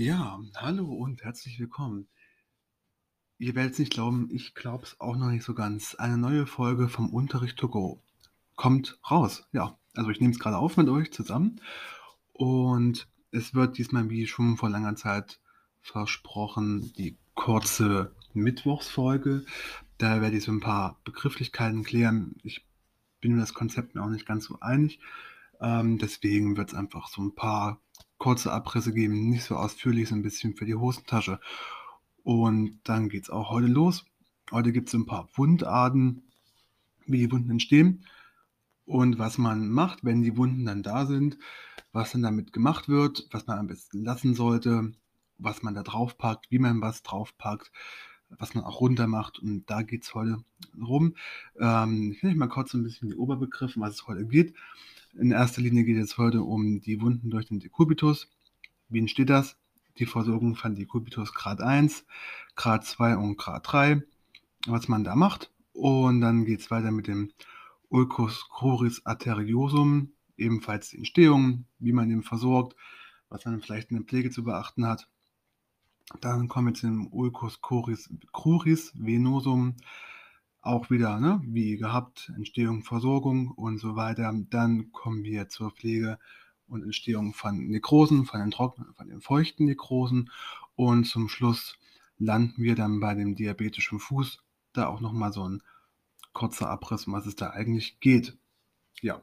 Ja, hallo und herzlich willkommen. Ihr werdet es nicht glauben, ich glaube es auch noch nicht so ganz. Eine neue Folge vom Unterricht to go kommt raus. Ja, also ich nehme es gerade auf mit euch zusammen und es wird diesmal, wie schon vor langer Zeit versprochen, die kurze Mittwochsfolge. Da werde ich so ein paar Begrifflichkeiten klären. Ich bin mir das Konzept mir auch nicht ganz so einig. Ähm, deswegen wird es einfach so ein paar kurze Abrisse geben, nicht so ausführlich, so ein bisschen für die Hosentasche. Und dann geht es auch heute los. Heute gibt es ein paar Wundarten, wie die Wunden entstehen und was man macht, wenn die Wunden dann da sind, was dann damit gemacht wird, was man am besten lassen sollte, was man da drauf packt, wie man was drauf packt, was man auch runter macht. Und da geht es heute rum. Ähm, ich nenne mal kurz ein bisschen die Oberbegriffe, was es heute geht. In erster Linie geht es heute um die Wunden durch den Dekubitus. Wie entsteht das? Die Versorgung von Dekubitus Grad 1, Grad 2 und Grad 3, was man da macht. Und dann geht es weiter mit dem Ulcus cruris arteriosum, ebenfalls die Entstehung, wie man den versorgt, was man vielleicht in der Pflege zu beachten hat. Dann kommen wir zum Ulcus cruris, cruris venosum, auch wieder, ne, wie gehabt, Entstehung, Versorgung und so weiter. Dann kommen wir zur Pflege und Entstehung von Nekrosen, von den trockenen, von den feuchten Nekrosen. Und zum Schluss landen wir dann bei dem diabetischen Fuß. Da auch nochmal so ein kurzer Abriss, um was es da eigentlich geht. Ja.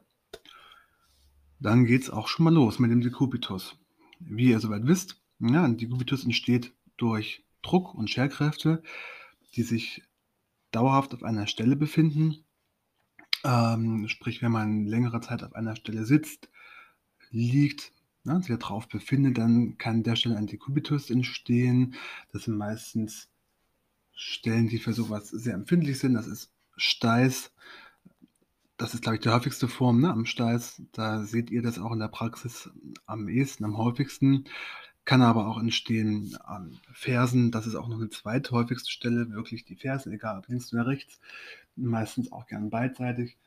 Dann geht es auch schon mal los mit dem Dekubitus. Wie ihr soweit wisst, ja, ein Dekubitus entsteht durch Druck und Scherkräfte, die sich dauerhaft auf einer Stelle befinden. Ähm, sprich, wenn man längere Zeit auf einer Stelle sitzt, liegt, ne, sich darauf befindet, dann kann der Stelle ein Dekubitus entstehen. Das sind meistens Stellen, die für sowas sehr empfindlich sind. Das ist Steiß. Das ist, glaube ich, die häufigste Form ne, am Steiß. Da seht ihr das auch in der Praxis am ehesten, am häufigsten kann aber auch entstehen an Fersen. Das ist auch noch eine zweithäufigste Stelle, wirklich die Fersen, egal ob links oder rechts, meistens auch gern beidseitig.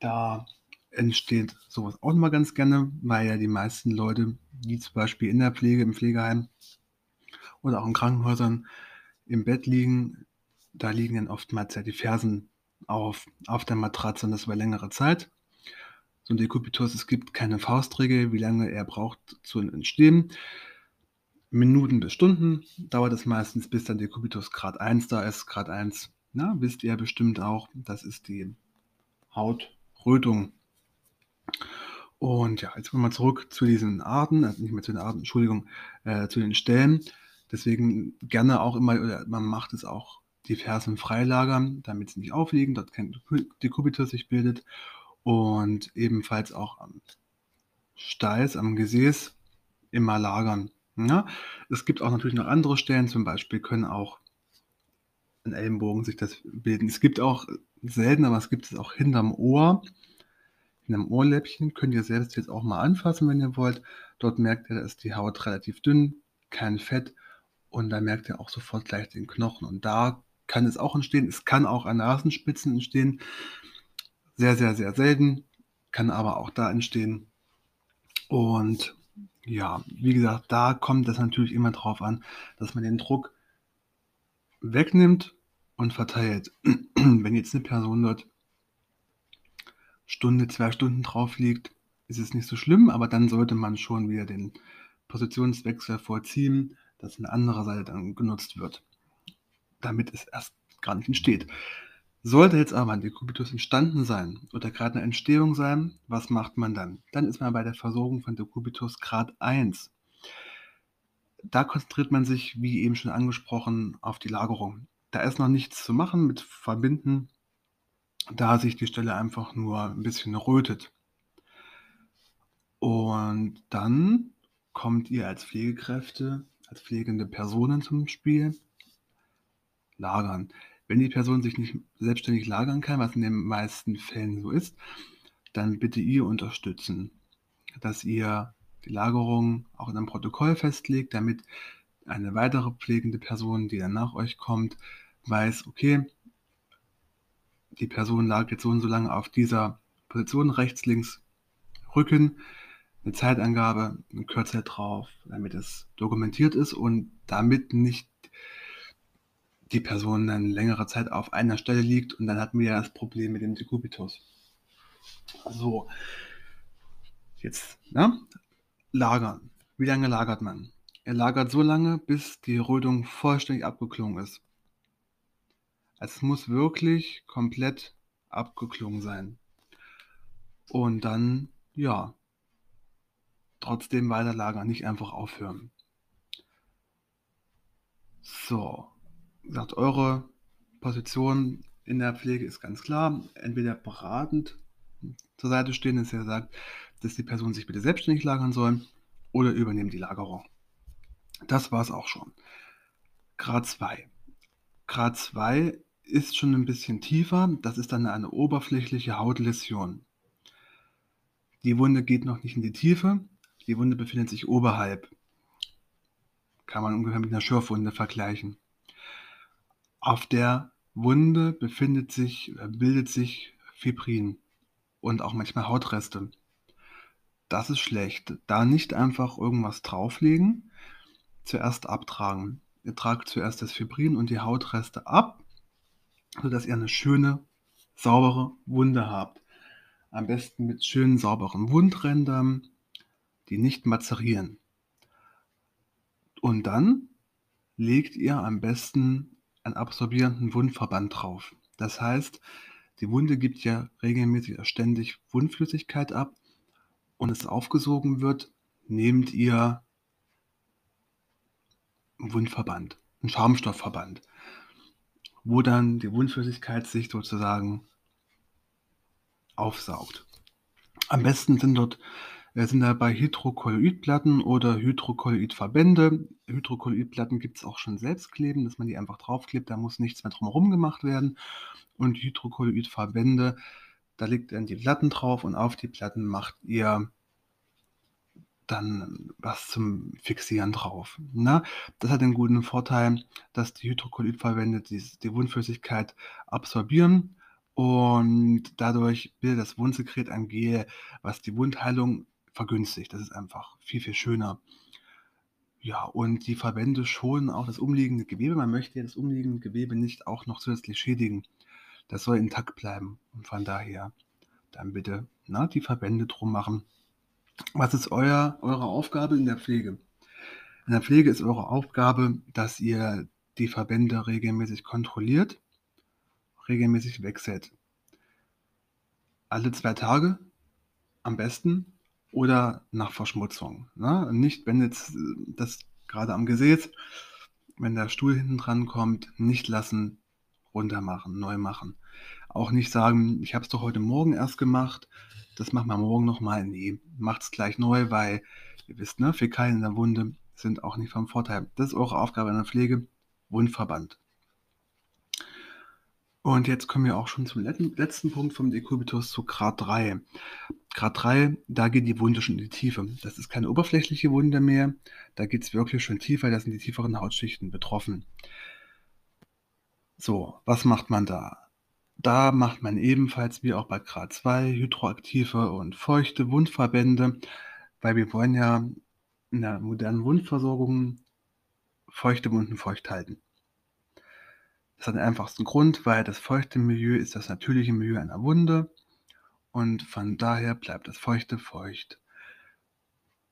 Da entsteht sowas auch immer ganz gerne, weil ja die meisten Leute, die zum Beispiel in der Pflege, im Pflegeheim oder auch in Krankenhäusern im Bett liegen, da liegen dann oftmals ja die Fersen auf, auf der Matratze und das über längere Zeit. So ein Dekubitus, es gibt keine Faustregel, wie lange er braucht zu entstehen. Minuten bis Stunden dauert es meistens, bis dann der Kubitus Grad 1 da ist. Grad 1, na, wisst ihr bestimmt auch, das ist die Hautrötung. Und ja, jetzt kommen wir zurück zu diesen Arten, also nicht mehr zu den Arten, Entschuldigung, äh, zu den Stellen. Deswegen gerne auch immer, oder man macht es auch die Fersen freilagern, damit sie nicht aufliegen, dort kein Dekubitus sich bildet. Und ebenfalls auch am Steiß, am Gesäß immer lagern. Ja, es gibt auch natürlich noch andere Stellen, zum Beispiel können auch an Ellenbogen sich das bilden. Es gibt auch selten, aber es gibt es auch hinterm Ohr, hinterm Ohrläppchen. Könnt ihr selbst jetzt auch mal anfassen, wenn ihr wollt. Dort merkt ihr, da ist die Haut relativ dünn, kein Fett und da merkt ihr auch sofort gleich den Knochen. Und da kann es auch entstehen. Es kann auch an Nasenspitzen entstehen. Sehr, sehr, sehr selten. Kann aber auch da entstehen. Und ja, wie gesagt, da kommt es natürlich immer drauf an, dass man den Druck wegnimmt und verteilt. Wenn jetzt eine Person dort Stunde, zwei Stunden drauf liegt, ist es nicht so schlimm, aber dann sollte man schon wieder den Positionswechsel vorziehen, dass eine andere Seite dann genutzt wird, damit es erst gar nicht entsteht. Sollte jetzt aber ein Dekubitus entstanden sein oder gerade eine Entstehung sein, was macht man dann? Dann ist man bei der Versorgung von Dekubitus Grad 1. Da konzentriert man sich, wie eben schon angesprochen, auf die Lagerung. Da ist noch nichts zu machen mit Verbinden, da sich die Stelle einfach nur ein bisschen rötet. Und dann kommt ihr als Pflegekräfte, als pflegende Personen zum Spiel. Lagern. Wenn die Person sich nicht selbstständig lagern kann, was in den meisten Fällen so ist, dann bitte ihr unterstützen, dass ihr die Lagerung auch in einem Protokoll festlegt, damit eine weitere pflegende Person, die dann nach euch kommt, weiß, okay, die Person lag jetzt so und so lange auf dieser Position, rechts, links, Rücken. 'ne Zeitangabe, 'n Kürzel drauf, damit es dokumentiert ist und damit nicht die Person dann längere Zeit auf einer Stelle liegt und dann hatten wir ja das Problem mit dem Dekubitus. So. Jetzt, ne? Lagern. Wie lange lagert man? Er lagert so lange, bis die Rötung vollständig abgeklungen ist. Es muss wirklich komplett abgeklungen sein. Und dann, ja trotzdem weiter lagern, nicht einfach aufhören. So, gesagt, eure Position in der Pflege ist ganz klar. Entweder beratend zur Seite stehen, dass ihr sagt, dass die Person sich bitte selbstständig lagern soll, oder übernehmen die Lagerung. Das war's auch schon. Grad 2. Grad 2 ist schon ein bisschen tiefer. Das ist dann eine oberflächliche Hautläsion. Die Wunde geht noch nicht in die Tiefe. Die Wunde befindet sich oberhalb. Kann man ungefähr mit einer Schürfwunde vergleichen. Auf der Wunde befindet sich, äh, bildet sich Fibrin und auch manchmal Hautreste. Das ist schlecht. Da nicht einfach irgendwas drauflegen, zuerst abtragen. Ihr tragt zuerst das Fibrin und die Hautreste ab, sodass ihr eine schöne, saubere Wunde habt. Am besten mit schönen, sauberen Wundrändern, die nicht mazerieren. Und dann legt ihr am besten einen absorbierenden Wundverband drauf. Das heißt, die Wunde gibt ja regelmäßig ständig Wundflüssigkeit ab und es aufgesogen wird, nehmt ihr einen Wundverband, einen Schaumstoffverband, wo dann die Wundflüssigkeit sich sozusagen aufsaugt. Am besten sind dort sind dabei Hydrokolloidplatten oder Hydrokolloidverbände. Hydrokolloidplatten gibt es auch schon selbst kleben, dass man die einfach draufklebt, da muss nichts mehr drumherum gemacht werden. Und Hydrokolloidverbände, da legt dann die Platten drauf und auf die Platten macht ihr dann was zum Fixieren drauf. Ne? Das hat den guten Vorteil, dass die Hydrokolloidverbände die, die Wundflüssigkeit absorbieren und dadurch bildet das Wundsekret ein Gel, was die Wundheilung vergünstigt. Das ist einfach viel, viel schöner. Ja, und die Verbände schonen auch das umliegende Gewebe. Man möchte ja das umliegende Gewebe nicht auch noch zusätzlich schädigen. Das soll intakt bleiben. Und von daher dann bitte na, die Verbände drum machen. Was ist euer, eure Aufgabe in der Pflege? In der Pflege ist eure Aufgabe, dass ihr die Verbände regelmäßig kontrolliert, regelmäßig wechselt. Alle zwei Tage am besten oder nach Verschmutzung. Ne? Nicht, wenn jetzt äh, das gerade am Gesäß, wenn der Stuhl hinten dran kommt, nicht lassen, runter machen, neu machen. Auch nicht sagen, ich habe es doch heute Morgen erst gemacht, das machen wir morgen nochmal. Nee, macht es gleich neu, weil ihr wisst, ne, Fäkalien in der Wunde sind auch nicht vom Vorteil. Das ist eure Aufgabe in der Pflege, Wundverband. Und jetzt kommen wir auch schon zum letzten Punkt vom Dekubitus zu Grad 3. Grad 3, da geht die Wunde schon in die Tiefe. Das ist keine oberflächliche Wunde mehr, da geht es wirklich schon tiefer, da sind die tieferen Hautschichten betroffen. So, was macht man da? Da macht man ebenfalls wie auch bei Grad 2 hydroaktive und feuchte Wundverbände, weil wir wollen ja in der modernen Wundversorgung feuchte Wunden feucht halten. Das hat den einfachsten Grund, weil das feuchte Milieu ist das natürliche Milieu einer Wunde und von daher bleibt das Feuchte feucht.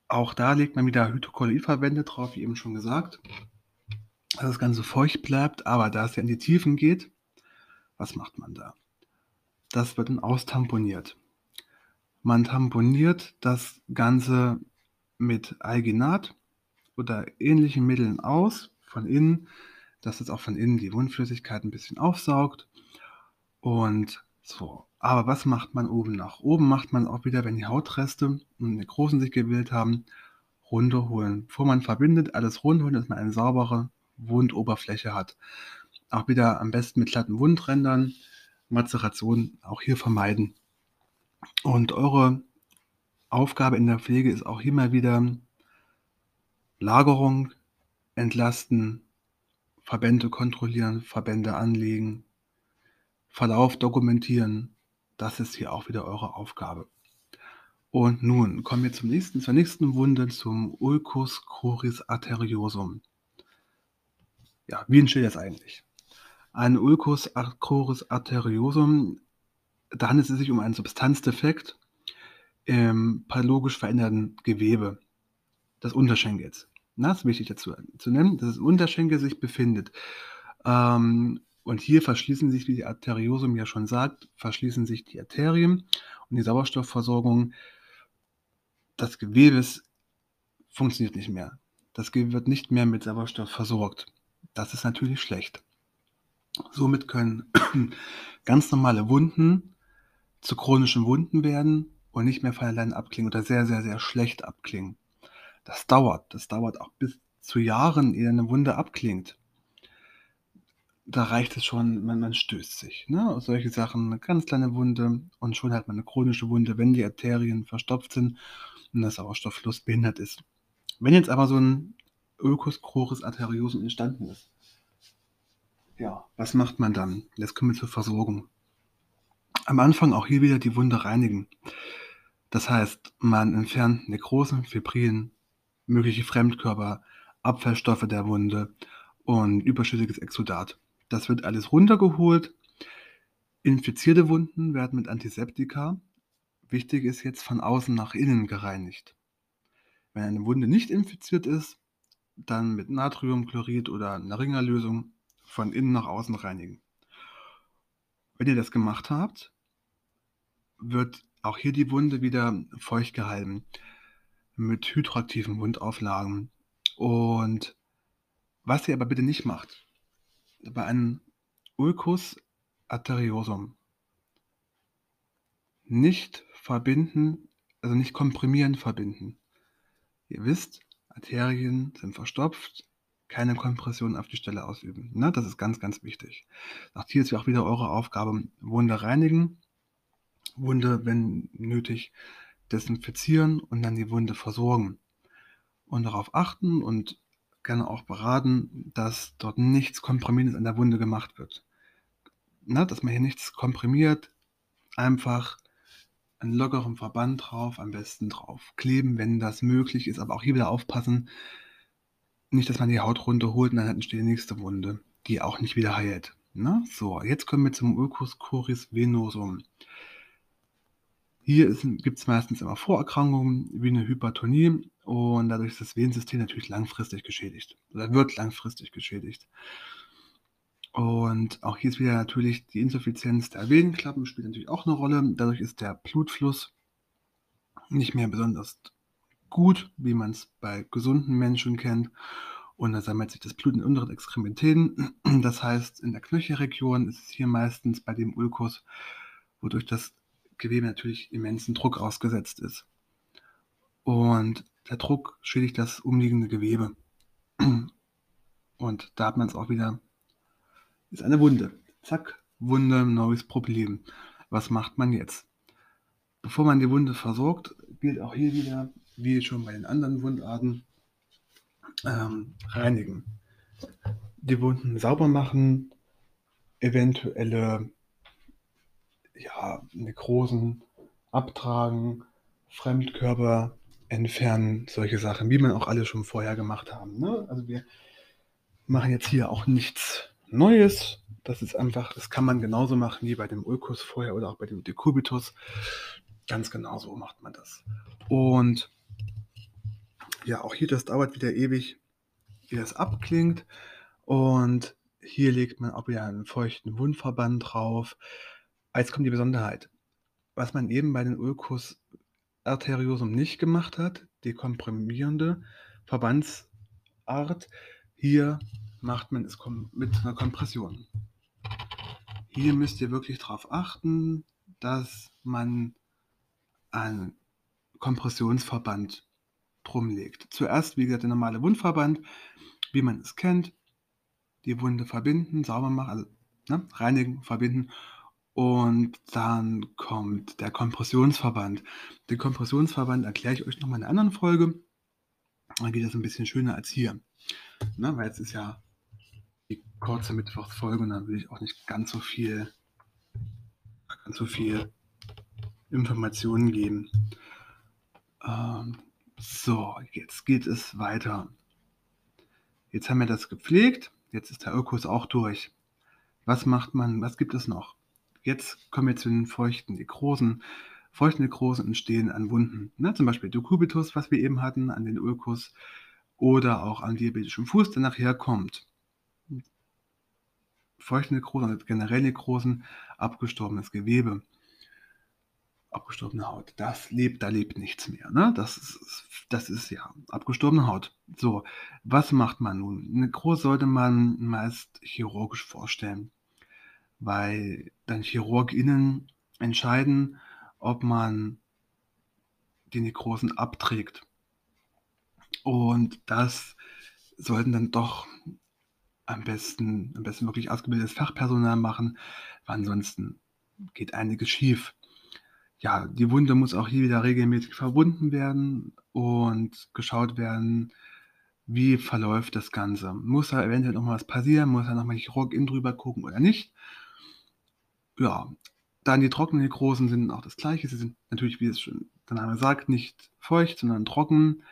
Auch da legt man wieder Hydrokolloidverbände drauf, wie eben schon gesagt, dass das Ganze feucht bleibt, aber da es ja in die Tiefen geht, was macht man da? Das wird dann austamponiert. Man tamponiert das Ganze mit Alginat oder ähnlichen Mitteln aus, von innen, dass es auch von innen die Wundflüssigkeit ein bisschen aufsaugt. Und so. Aber was macht man oben nach? Oben macht man auch wieder, wenn die Hautreste und Nekrosen sich gebildet haben, runterholen. Bevor man verbindet, alles runterholen, dass man eine saubere Wundoberfläche hat. Auch wieder am besten mit glatten Wundrändern. Mazeration auch hier vermeiden. Und eure Aufgabe in der Pflege ist auch immer wieder Lagerung, entlasten, Verbände kontrollieren, Verbände anlegen, Verlauf dokumentieren. Das ist hier auch wieder eure Aufgabe. Und nun kommen wir zum nächsten, zur nächsten Wunde, zum Ulcus cruris arteriosum. Ja, wie entsteht das eigentlich? Ein Ulcus cruris arteriosum, da handelt es sich um einen Substanzdefekt im pathologisch veränderten Gewebe des Unterschenkels. Das ist wichtig dazu zu nennen, dass das Unterschenkel sich befindet. Ähm, und hier verschließen sich, wie die Arteriosum ja schon sagt, verschließen sich die Arterien und die Sauerstoffversorgung des Gewebes funktioniert nicht mehr. Das Gewebe wird nicht mehr mit Sauerstoff versorgt. Das ist natürlich schlecht. Somit können ganz normale Wunden zu chronischen Wunden werden und nicht mehr von allein abklingen oder sehr, sehr, sehr schlecht abklingen. Das dauert. Das dauert auch bis zu Jahren, ehe eine Wunde abklingt. Da reicht es schon, man, man stößt sich. Ne? Solche Sachen, eine ganz kleine Wunde und schon hat man eine chronische Wunde, wenn die Arterien verstopft sind und der Sauerstofffluss behindert ist. Wenn jetzt aber so ein Ulcus arteriosum entstanden ist, ja, was macht man dann? Jetzt kommen wir zur Versorgung. Am Anfang auch hier wieder die Wunde reinigen. Das heißt, man entfernt Nekrosen, Fibrien, mögliche Fremdkörper, Abfallstoffe der Wunde und überschüssiges Exudat. Das wird alles runtergeholt. Infizierte Wunden werden mit Antiseptika, wichtig ist jetzt, von außen nach innen gereinigt. Wenn eine Wunde nicht infiziert ist, dann mit Natriumchlorid oder einer Ringerlösung von innen nach außen reinigen. Wenn ihr das gemacht habt, wird auch hier die Wunde wieder feucht gehalten mit hydroaktiven Wundauflagen. Und was ihr aber bitte nicht macht, bei einem Ulcus arteriosum nicht verbinden, also nicht komprimieren verbinden. Ihr wisst, Arterien sind verstopft, keine Kompression auf die Stelle ausüben. Ne? Das ist ganz, ganz wichtig. Auch hier ist ja auch wieder eure Aufgabe, Wunde reinigen, Wunde, wenn nötig, desinfizieren und dann die Wunde versorgen. Und darauf achten und gerne auch beraten, dass dort nichts Komprimierendes an der Wunde gemacht wird. Na, dass man hier nichts komprimiert, einfach einen lockeren Verband drauf, am besten drauf kleben, wenn das möglich ist, aber auch hier wieder aufpassen, nicht, dass man die Haut runterholt und dann entsteht die nächste Wunde, die auch nicht wieder heilt. Na, so, jetzt kommen wir zum Ulcus curis venosum. Hier gibt es meistens immer Vorerkrankungen wie eine Hypertonie und dadurch ist das Venensystem natürlich langfristig geschädigt oder wird langfristig geschädigt. Und auch hier ist wieder natürlich die Insuffizienz der Venenklappen spielt natürlich auch eine Rolle. Dadurch ist der Blutfluss nicht mehr besonders gut, wie man es bei gesunden Menschen kennt. Und da sammelt sich das Blut in unteren Extremitäten. Das heißt, in der Knöchelregion ist es hier meistens bei dem Ulkus, wodurch das Gewebe natürlich immensen Druck ausgesetzt ist. Und der Druck schädigt das umliegende Gewebe. Und da hat man es auch wieder, ist eine Wunde. Zack, Wunde, neues Problem. Was macht man jetzt? Bevor man die Wunde versorgt, gilt auch hier wieder, wie schon bei den anderen Wundarten, ähm, reinigen. Die Wunden sauber machen, eventuelle ja, Nekrosen abtragen, Fremdkörper entfernen, solche Sachen, wie man auch alle schon vorher gemacht haben. Ne? Also wir machen jetzt hier auch nichts Neues. Das ist einfach, das kann man genauso machen wie bei dem Ulkus vorher oder auch bei dem Decubitus. Ganz genau so macht man das. Und ja, auch hier, das dauert wieder ewig, wie das abklingt. Und hier legt man auch wieder einen feuchten Wundverband drauf. Jetzt kommt die Besonderheit. Was man eben bei den Ulcus arteriosum nicht gemacht hat, die komprimierende Verbandsart, hier macht man es mit einer Kompression. Hier müsst ihr wirklich darauf achten, dass man einen Kompressionsverband drum legt. Zuerst, wie gesagt, der normale Wundverband, wie man es kennt, die Wunde verbinden, sauber machen, also ne, reinigen, verbinden und dann kommt der Kompressionsverband. Den Kompressionsverband erkläre ich euch noch mal in einer anderen Folge. Dann geht das ein bisschen schöner als hier. Ne, weil jetzt ist ja die kurze Mittwochsfolge und dann will ich auch nicht ganz so viel, ganz so viel Informationen geben. Ähm, so, jetzt geht es weiter. Jetzt haben wir das gepflegt, jetzt ist der Ökos auch durch. Was macht man, was gibt es noch? Jetzt kommen wir zu den feuchten Nekrosen. Feuchte Nekrosen entstehen an Wunden, ne? zum Beispiel Dokubitus, was wir eben hatten, an den Ulkus oder auch an diabetischem Fuß, der nachher kommt. Feuchte Nekrosen, generell Nekrosen, abgestorbenes Gewebe abgestorbene Haut. Das lebt, da lebt nichts mehr. Ne? Das, ist, das ist ja abgestorbene Haut. So, was macht man nun? Groß sollte man meist chirurgisch vorstellen, weil dann ChirurgInnen entscheiden, ob man die Nekrosen abträgt. Und das sollten dann doch am besten, am besten wirklich ausgebildetes Fachpersonal machen, weil ansonsten geht einiges schief ja, die Wunde muss auch hier wieder regelmäßig verbunden werden und geschaut werden, wie verläuft das Ganze. Muss da eventuell noch mal was passieren? Muss da noch mal Chirurg in drüber gucken oder nicht? Ja, dann die trockenen Nekrosen sind auch das Gleiche. Sie sind natürlich, wie es schon der Name sagt, nicht feucht, sondern trocken.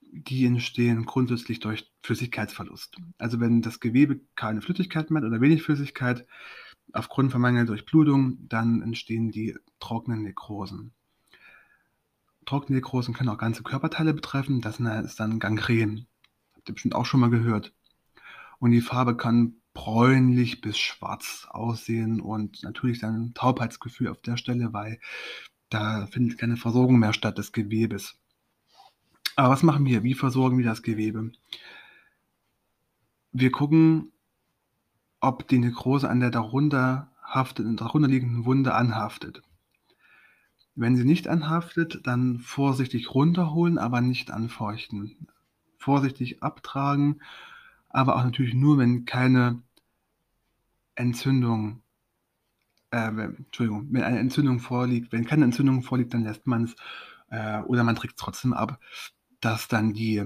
Die entstehen grundsätzlich durch Flüssigkeitsverlust. Also wenn das Gewebe keine Flüssigkeit mehr hat oder wenig Flüssigkeit, aufgrund von mangelnder Durchblutung, dann entstehen die trockenen Nekrosen. Trockene Nekrosen können auch ganze Körperteile betreffen, das ist dann Gangren. Habt ihr bestimmt auch schon mal gehört. Und die Farbe kann bräunlich bis schwarz aussehen und natürlich dann ein Taubheitsgefühl auf der Stelle, weil da findet keine Versorgung mehr statt des Gewebes. Aber was machen wir? Wie versorgen wir das Gewebe? Wir gucken, ob die Nekrose an der darunter, haftet, darunter liegenden Wunde anhaftet. Wenn sie nicht anhaftet, dann vorsichtig runterholen, aber nicht anfeuchten. Vorsichtig abtragen, aber auch natürlich nur, wenn keine Entzündung, äh, Entschuldigung, wenn eine Entzündung vorliegt. Wenn keine Entzündung vorliegt, dann lässt man es äh, oder man trägt es trotzdem ab, dass dann die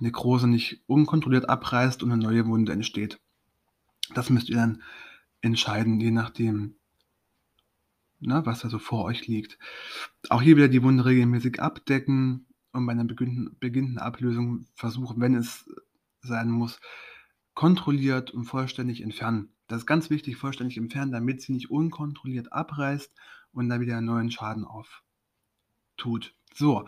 Nekrose nicht unkontrolliert abreißt und eine neue Wunde entsteht. Das müsst ihr dann entscheiden, je nachdem, ne, was da so vor euch liegt. Auch hier wieder die Wunde regelmäßig abdecken und bei einer beginnenden Ablösung versuchen, wenn es sein muss, kontrolliert und vollständig entfernen. Das ist ganz wichtig, vollständig entfernen, damit sie nicht unkontrolliert abreißt und dann wieder einen neuen Schaden auftut. So,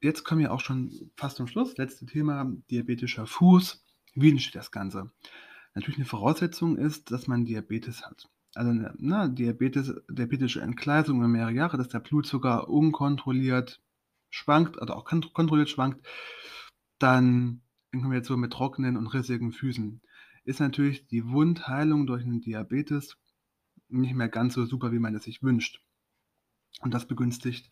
jetzt kommen wir auch schon fast zum Schluss. Letzte Thema, diabetischer Fuß. Wie entsteht das Ganze? Natürlich eine Voraussetzung ist, dass man Diabetes hat. Also ne Diabetes, diabetische Entgleisung über mehrere Jahre, dass der Blutzucker unkontrolliert schwankt, also auch kontrolliert schwankt, dann in Kombination mit trockenen und rissigen Füßen ist natürlich die Wundheilung durch einen Diabetes nicht mehr ganz so super, wie man es sich wünscht. Und das begünstigt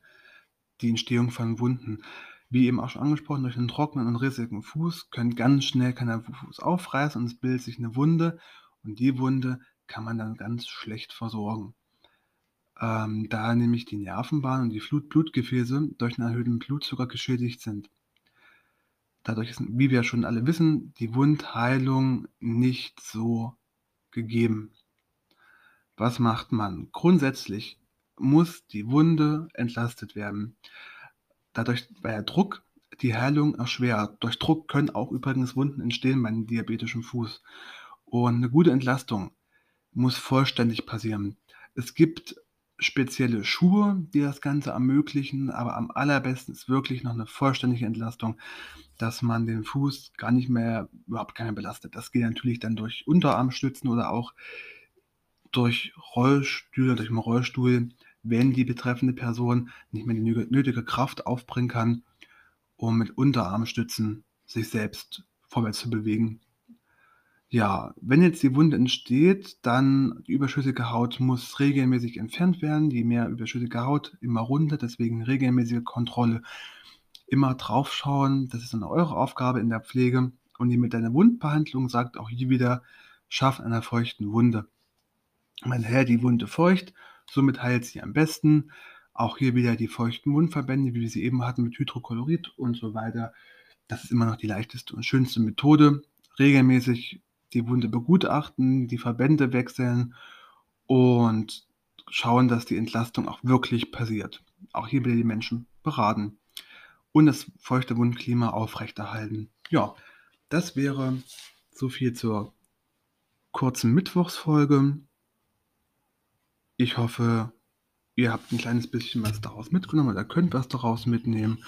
die Entstehung von Wunden. Wie eben auch schon angesprochen, durch einen trockenen und rissigen Fuß können ganz schnell kann Fuß aufreißen und es bildet sich eine Wunde und die Wunde kann man dann ganz schlecht versorgen. Ähm, da nämlich die Nervenbahn und die Flut Blutgefäße durch einen erhöhten Blutzucker geschädigt sind. Dadurch ist, wie wir schon alle wissen, die Wundheilung nicht so gegeben. Was macht man? Grundsätzlich muss die Wunde entlastet werden dadurch, weil der Druck die Heilung erschwert. Durch Druck können auch übrigens Wunden entstehen beim diabetischen Fuß. Und eine gute Entlastung muss vollständig passieren. Es gibt spezielle Schuhe, die das Ganze ermöglichen, aber am allerbesten ist wirklich noch eine vollständige Entlastung, dass man den Fuß gar nicht mehr, überhaupt keiner belastet. Das geht natürlich dann durch Unterarmstützen oder auch durch Rollstühle, durch einen Rollstuhl wenn die betreffende Person nicht mehr die nötige Kraft aufbringen kann, um mit Unterarmstützen sich selbst vorwärts zu bewegen. Ja, wenn jetzt die Wunde entsteht, dann die überschüssige Haut muss regelmäßig entfernt werden. Je mehr überschüssige Haut, immer runter, deswegen regelmäßige Kontrolle. Immer draufschauen, das ist dann eure Aufgabe in der Pflege. Und die mit deiner Wundbehandlung sagt auch hier wieder, schaff einer feuchten Wunde. Mein Herr, die Wunde feucht, Somit heilt sie am besten. Auch hier wieder die feuchten Wundverbände, wie wir sie eben hatten mit Hydrochlorid und so weiter. Das ist immer noch die leichteste und schönste Methode. Regelmäßig die Wunde begutachten, die Verbände wechseln und schauen, dass die Entlastung auch wirklich passiert. auch hier wieder die Menschen beraten und das feuchte Wundklima aufrechterhalten. Ja, das wäre so viel zur kurzen Mittwochsfolge. Ich hoffe, ihr habt ein kleines bisschen was daraus mitgenommen oder könnt was daraus mitnehmen.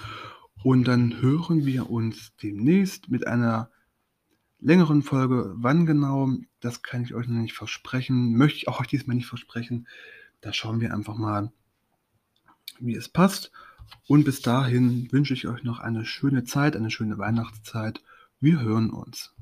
Und dann hören wir uns demnächst mit einer längeren Folge. Wann genau, das kann ich euch noch nicht versprechen. Möchte ich auch euch diesmal nicht versprechen. Da schauen wir einfach mal, wie es passt. Und bis dahin wünsche ich euch noch eine schöne Zeit, eine schöne Weihnachtszeit. Wir hören uns.